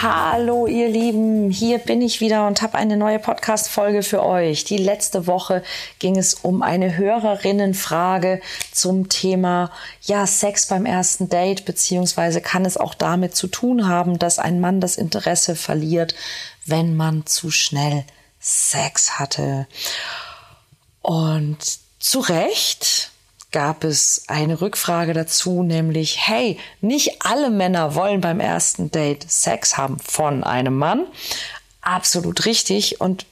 Hallo ihr Lieben, hier bin ich wieder und habe eine neue Podcast-Folge für euch. Die letzte Woche ging es um eine Hörerinnenfrage zum Thema ja Sex beim ersten Date beziehungsweise kann es auch damit zu tun haben, dass ein Mann das Interesse verliert, wenn man zu schnell Sex hatte. Und zu Recht gab es eine Rückfrage dazu, nämlich, hey, nicht alle Männer wollen beim ersten Date Sex haben von einem Mann. Absolut richtig. Und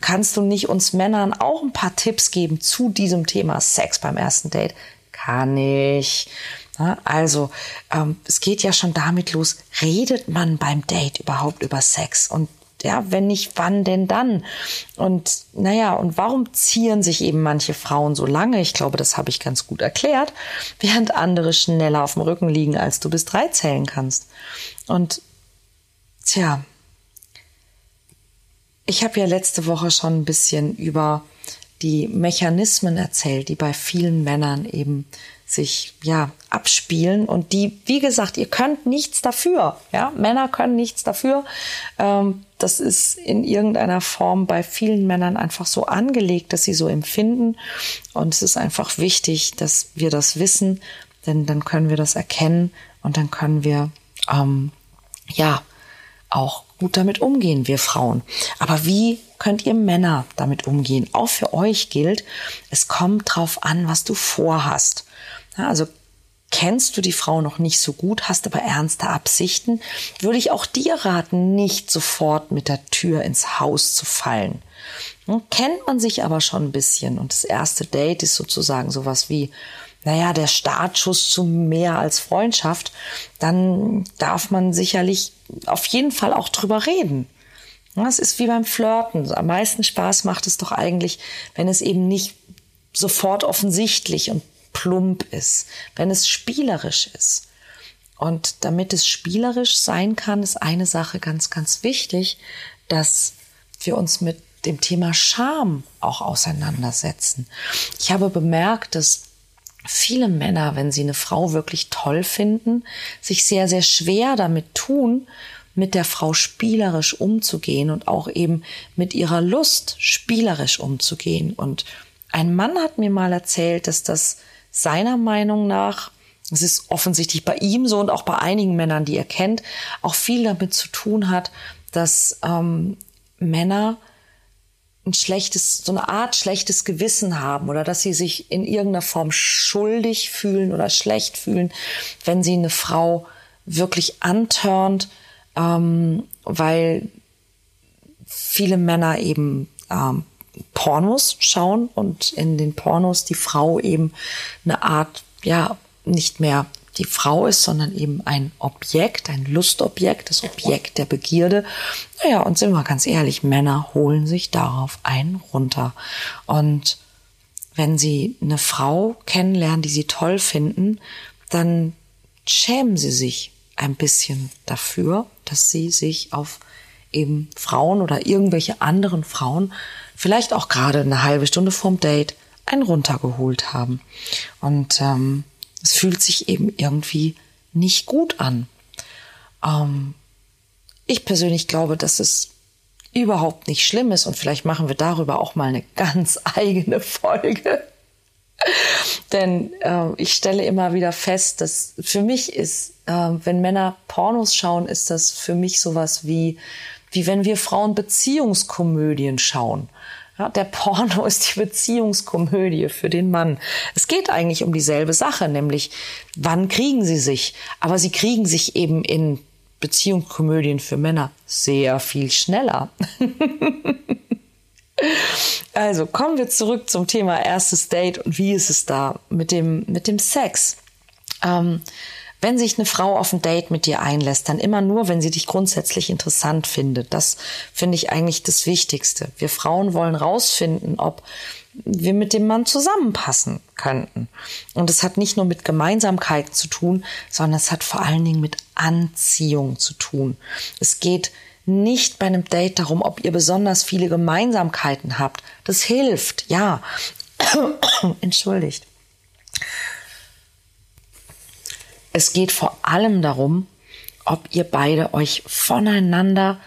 kannst du nicht uns Männern auch ein paar Tipps geben zu diesem Thema Sex beim ersten Date? Kann ich. Also, ähm, es geht ja schon damit los, redet man beim Date überhaupt über Sex? Und ja, wenn nicht, wann denn dann? Und naja, und warum zieren sich eben manche Frauen so lange? Ich glaube, das habe ich ganz gut erklärt, während andere schneller auf dem Rücken liegen, als du bis drei zählen kannst. Und tja, ich habe ja letzte Woche schon ein bisschen über die Mechanismen erzählt, die bei vielen Männern eben sich ja abspielen und die, wie gesagt, ihr könnt nichts dafür. Ja, Männer können nichts dafür. Ähm, das ist in irgendeiner Form bei vielen Männern einfach so angelegt, dass sie so empfinden. Und es ist einfach wichtig, dass wir das wissen, denn dann können wir das erkennen und dann können wir ähm, ja auch gut damit umgehen, wir Frauen. Aber wie könnt ihr Männer damit umgehen? Auch für euch gilt, es kommt drauf an, was du vorhast. Ja, also kennst du die Frau noch nicht so gut, hast aber ernste Absichten, würde ich auch dir raten, nicht sofort mit der Tür ins Haus zu fallen. Hm, kennt man sich aber schon ein bisschen und das erste Date ist sozusagen sowas wie, naja, der Startschuss zu mehr als Freundschaft, dann darf man sicherlich auf jeden Fall auch drüber reden. Es ist wie beim Flirten. Am meisten Spaß macht es doch eigentlich, wenn es eben nicht sofort offensichtlich und plump ist, wenn es spielerisch ist. Und damit es spielerisch sein kann, ist eine Sache ganz, ganz wichtig, dass wir uns mit dem Thema Scham auch auseinandersetzen. Ich habe bemerkt, dass viele Männer, wenn sie eine Frau wirklich toll finden, sich sehr, sehr schwer damit tun, mit der Frau spielerisch umzugehen und auch eben mit ihrer Lust spielerisch umzugehen. Und ein Mann hat mir mal erzählt, dass das seiner Meinung nach, es ist offensichtlich bei ihm so und auch bei einigen Männern, die er kennt, auch viel damit zu tun hat, dass ähm, Männer ein schlechtes, so eine Art schlechtes Gewissen haben oder dass sie sich in irgendeiner Form schuldig fühlen oder schlecht fühlen, wenn sie eine Frau wirklich antörnt, ähm, weil viele Männer eben ähm, Pornos schauen und in den Pornos die Frau eben eine Art, ja, nicht mehr die Frau ist, sondern eben ein Objekt, ein Lustobjekt, das Objekt der Begierde. Naja, und sind wir ganz ehrlich, Männer holen sich darauf einen runter. Und wenn sie eine Frau kennenlernen, die sie toll finden, dann schämen sie sich ein bisschen dafür, dass sie sich auf eben Frauen oder irgendwelche anderen Frauen vielleicht auch gerade eine halbe Stunde vorm Date einen runtergeholt haben. Und ähm, es fühlt sich eben irgendwie nicht gut an. Ähm, ich persönlich glaube, dass es überhaupt nicht schlimm ist und vielleicht machen wir darüber auch mal eine ganz eigene Folge. Denn äh, ich stelle immer wieder fest, dass für mich ist, äh, wenn Männer Pornos schauen, ist das für mich sowas wie, wie wenn wir Frauen Beziehungskomödien schauen. Ja, der Porno ist die Beziehungskomödie für den Mann. Es geht eigentlich um dieselbe Sache, nämlich wann kriegen sie sich? Aber sie kriegen sich eben in Beziehungskomödien für Männer sehr viel schneller. also kommen wir zurück zum Thema erstes Date und wie ist es da mit dem, mit dem Sex? Ähm, wenn sich eine Frau auf ein Date mit dir einlässt, dann immer nur, wenn sie dich grundsätzlich interessant findet. Das finde ich eigentlich das Wichtigste. Wir Frauen wollen rausfinden, ob wir mit dem Mann zusammenpassen könnten. Und es hat nicht nur mit Gemeinsamkeiten zu tun, sondern es hat vor allen Dingen mit Anziehung zu tun. Es geht nicht bei einem Date darum, ob ihr besonders viele Gemeinsamkeiten habt. Das hilft, ja. Entschuldigt. Es geht vor allem darum, ob ihr beide euch voneinander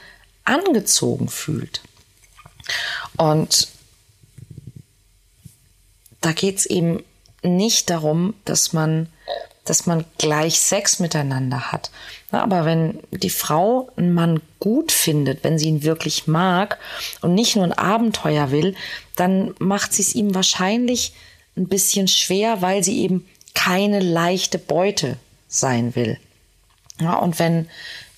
angezogen fühlt. Und da geht es eben nicht darum, dass man, dass man gleich Sex miteinander hat. Aber wenn die Frau einen Mann gut findet, wenn sie ihn wirklich mag und nicht nur ein Abenteuer will, dann macht sie es ihm wahrscheinlich ein bisschen schwer, weil sie eben keine leichte Beute sein will. Ja, und wenn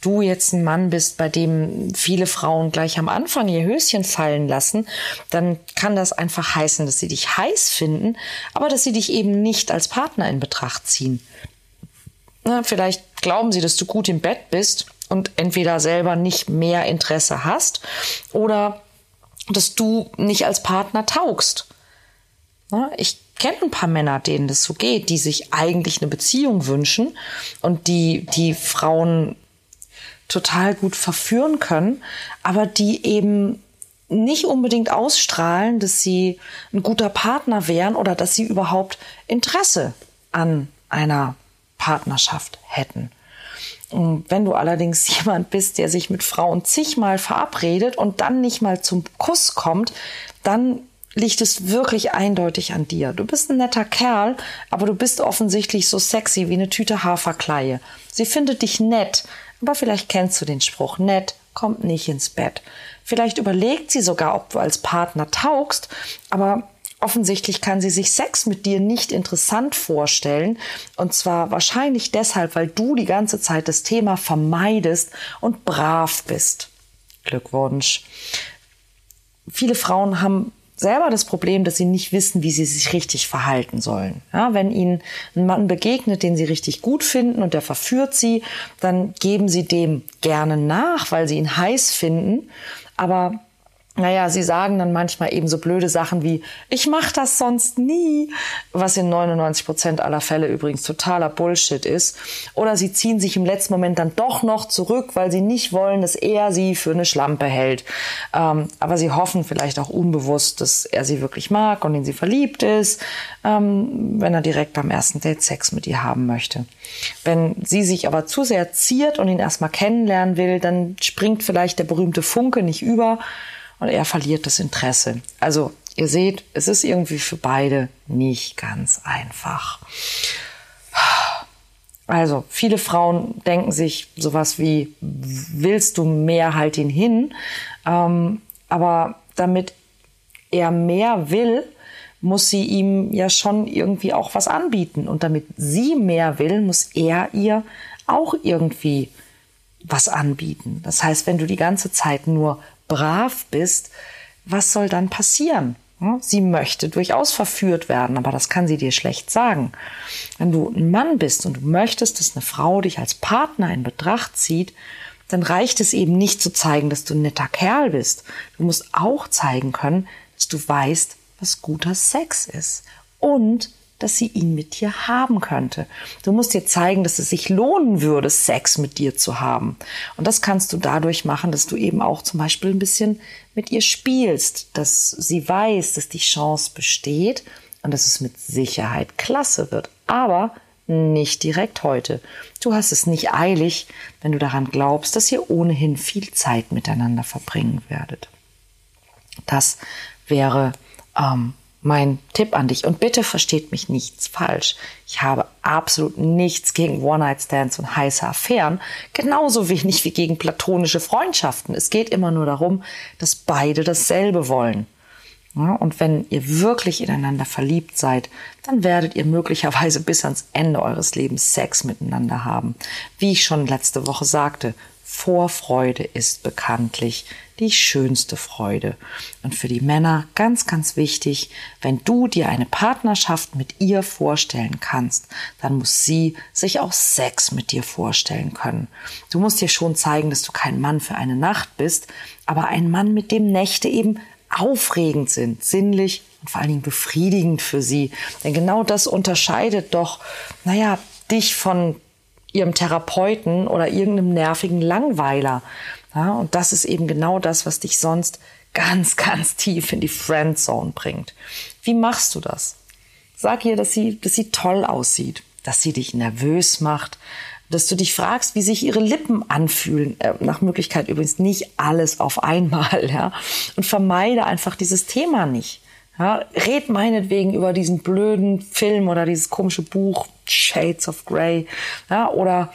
du jetzt ein Mann bist, bei dem viele Frauen gleich am Anfang ihr Höschen fallen lassen, dann kann das einfach heißen, dass sie dich heiß finden, aber dass sie dich eben nicht als Partner in Betracht ziehen. Na, vielleicht glauben sie, dass du gut im Bett bist und entweder selber nicht mehr Interesse hast oder dass du nicht als Partner taugst. Na, ich kenne ein paar Männer, denen das so geht, die sich eigentlich eine Beziehung wünschen und die die Frauen total gut verführen können, aber die eben nicht unbedingt ausstrahlen, dass sie ein guter Partner wären oder dass sie überhaupt Interesse an einer Partnerschaft hätten. Wenn du allerdings jemand bist, der sich mit Frauen zigmal verabredet und dann nicht mal zum Kuss kommt, dann liegt es wirklich eindeutig an dir. Du bist ein netter Kerl, aber du bist offensichtlich so sexy wie eine Tüte Haferkleie. Sie findet dich nett, aber vielleicht kennst du den Spruch, nett kommt nicht ins Bett. Vielleicht überlegt sie sogar, ob du als Partner taugst, aber offensichtlich kann sie sich Sex mit dir nicht interessant vorstellen. Und zwar wahrscheinlich deshalb, weil du die ganze Zeit das Thema vermeidest und brav bist. Glückwunsch. Viele Frauen haben selber das Problem, dass sie nicht wissen, wie sie sich richtig verhalten sollen. Ja, wenn ihnen ein Mann begegnet, den sie richtig gut finden und der verführt sie, dann geben sie dem gerne nach, weil sie ihn heiß finden. Aber naja, sie sagen dann manchmal eben so blöde Sachen wie, ich mache das sonst nie, was in 99 Prozent aller Fälle übrigens totaler Bullshit ist. Oder sie ziehen sich im letzten Moment dann doch noch zurück, weil sie nicht wollen, dass er sie für eine Schlampe hält. Ähm, aber sie hoffen vielleicht auch unbewusst, dass er sie wirklich mag und in sie verliebt ist, ähm, wenn er direkt beim ersten Date Sex mit ihr haben möchte. Wenn sie sich aber zu sehr ziert und ihn erstmal kennenlernen will, dann springt vielleicht der berühmte Funke nicht über und er verliert das Interesse. Also ihr seht, es ist irgendwie für beide nicht ganz einfach. Also viele Frauen denken sich sowas wie, willst du mehr, halt ihn hin. Ähm, aber damit er mehr will, muss sie ihm ja schon irgendwie auch was anbieten. Und damit sie mehr will, muss er ihr auch irgendwie was anbieten. Das heißt, wenn du die ganze Zeit nur brav bist, was soll dann passieren? Sie möchte durchaus verführt werden, aber das kann sie dir schlecht sagen. Wenn du ein Mann bist und du möchtest, dass eine Frau dich als Partner in Betracht zieht, dann reicht es eben nicht zu zeigen, dass du ein netter Kerl bist. Du musst auch zeigen können, dass du weißt, was guter Sex ist und dass sie ihn mit dir haben könnte. Du musst dir zeigen, dass es sich lohnen würde, Sex mit dir zu haben. Und das kannst du dadurch machen, dass du eben auch zum Beispiel ein bisschen mit ihr spielst, dass sie weiß, dass die Chance besteht und dass es mit Sicherheit klasse wird. Aber nicht direkt heute. Du hast es nicht eilig, wenn du daran glaubst, dass ihr ohnehin viel Zeit miteinander verbringen werdet. Das wäre ähm, mein Tipp an dich. Und bitte versteht mich nichts falsch. Ich habe absolut nichts gegen One-Night-Stands und heiße Affären. Genauso wenig wie gegen platonische Freundschaften. Es geht immer nur darum, dass beide dasselbe wollen. Ja, und wenn ihr wirklich ineinander verliebt seid, dann werdet ihr möglicherweise bis ans Ende eures Lebens Sex miteinander haben. Wie ich schon letzte Woche sagte, Vorfreude ist bekanntlich die schönste Freude. Und für die Männer ganz, ganz wichtig, wenn du dir eine Partnerschaft mit ihr vorstellen kannst, dann muss sie sich auch Sex mit dir vorstellen können. Du musst dir schon zeigen, dass du kein Mann für eine Nacht bist, aber ein Mann, mit dem Nächte eben aufregend sind, sinnlich und vor allen Dingen befriedigend für sie. Denn genau das unterscheidet doch, naja, dich von ihrem Therapeuten oder irgendeinem nervigen Langweiler. Ja, und das ist eben genau das, was dich sonst ganz, ganz tief in die Friendzone bringt. Wie machst du das? Sag ihr, dass sie, dass sie toll aussieht, dass sie dich nervös macht, dass du dich fragst, wie sich ihre Lippen anfühlen. Äh, nach Möglichkeit übrigens nicht alles auf einmal, ja. Und vermeide einfach dieses Thema nicht. Ja, red meinetwegen über diesen blöden Film oder dieses komische Buch Shades of Grey, ja, oder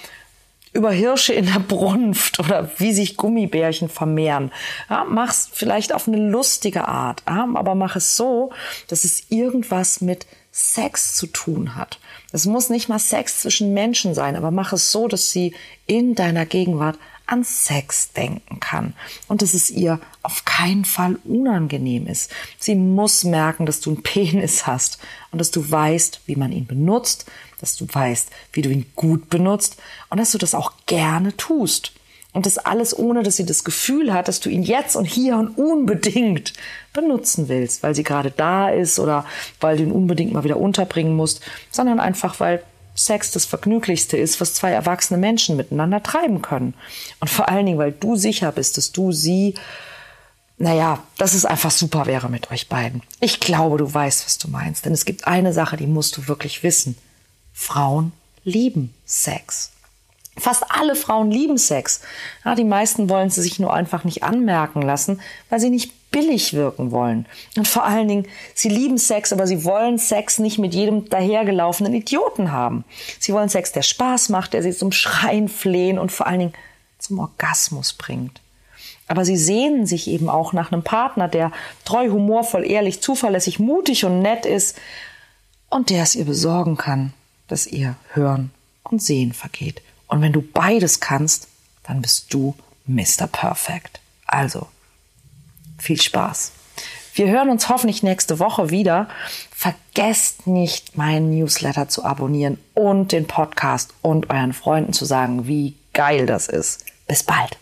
über Hirsche in der Brunft oder wie sich Gummibärchen vermehren. Ja, mach's vielleicht auf eine lustige Art, aber mach es so, dass es irgendwas mit Sex zu tun hat. Es muss nicht mal Sex zwischen Menschen sein, aber mach es so, dass sie in deiner Gegenwart an Sex denken kann und dass es ihr auf keinen Fall unangenehm ist. Sie muss merken, dass du einen Penis hast und dass du weißt, wie man ihn benutzt, dass du weißt, wie du ihn gut benutzt und dass du das auch gerne tust. Und das alles ohne, dass sie das Gefühl hat, dass du ihn jetzt und hier und unbedingt benutzen willst, weil sie gerade da ist oder weil du ihn unbedingt mal wieder unterbringen musst, sondern einfach, weil Sex das Vergnüglichste ist, was zwei erwachsene Menschen miteinander treiben können. Und vor allen Dingen, weil du sicher bist, dass du sie, naja, dass es einfach super wäre mit euch beiden. Ich glaube, du weißt, was du meinst. Denn es gibt eine Sache, die musst du wirklich wissen. Frauen lieben Sex. Fast alle Frauen lieben Sex. Ja, die meisten wollen sie sich nur einfach nicht anmerken lassen, weil sie nicht billig wirken wollen. Und vor allen Dingen, sie lieben Sex, aber sie wollen Sex nicht mit jedem dahergelaufenen Idioten haben. Sie wollen Sex, der Spaß macht, der sie zum Schreien flehen und vor allen Dingen zum Orgasmus bringt. Aber sie sehnen sich eben auch nach einem Partner, der treu, humorvoll, ehrlich, zuverlässig, mutig und nett ist und der es ihr besorgen kann, dass ihr Hören und Sehen vergeht. Und wenn du beides kannst, dann bist du Mr. Perfect. Also, viel Spaß. Wir hören uns hoffentlich nächste Woche wieder. Vergesst nicht, meinen Newsletter zu abonnieren und den Podcast und euren Freunden zu sagen, wie geil das ist. Bis bald.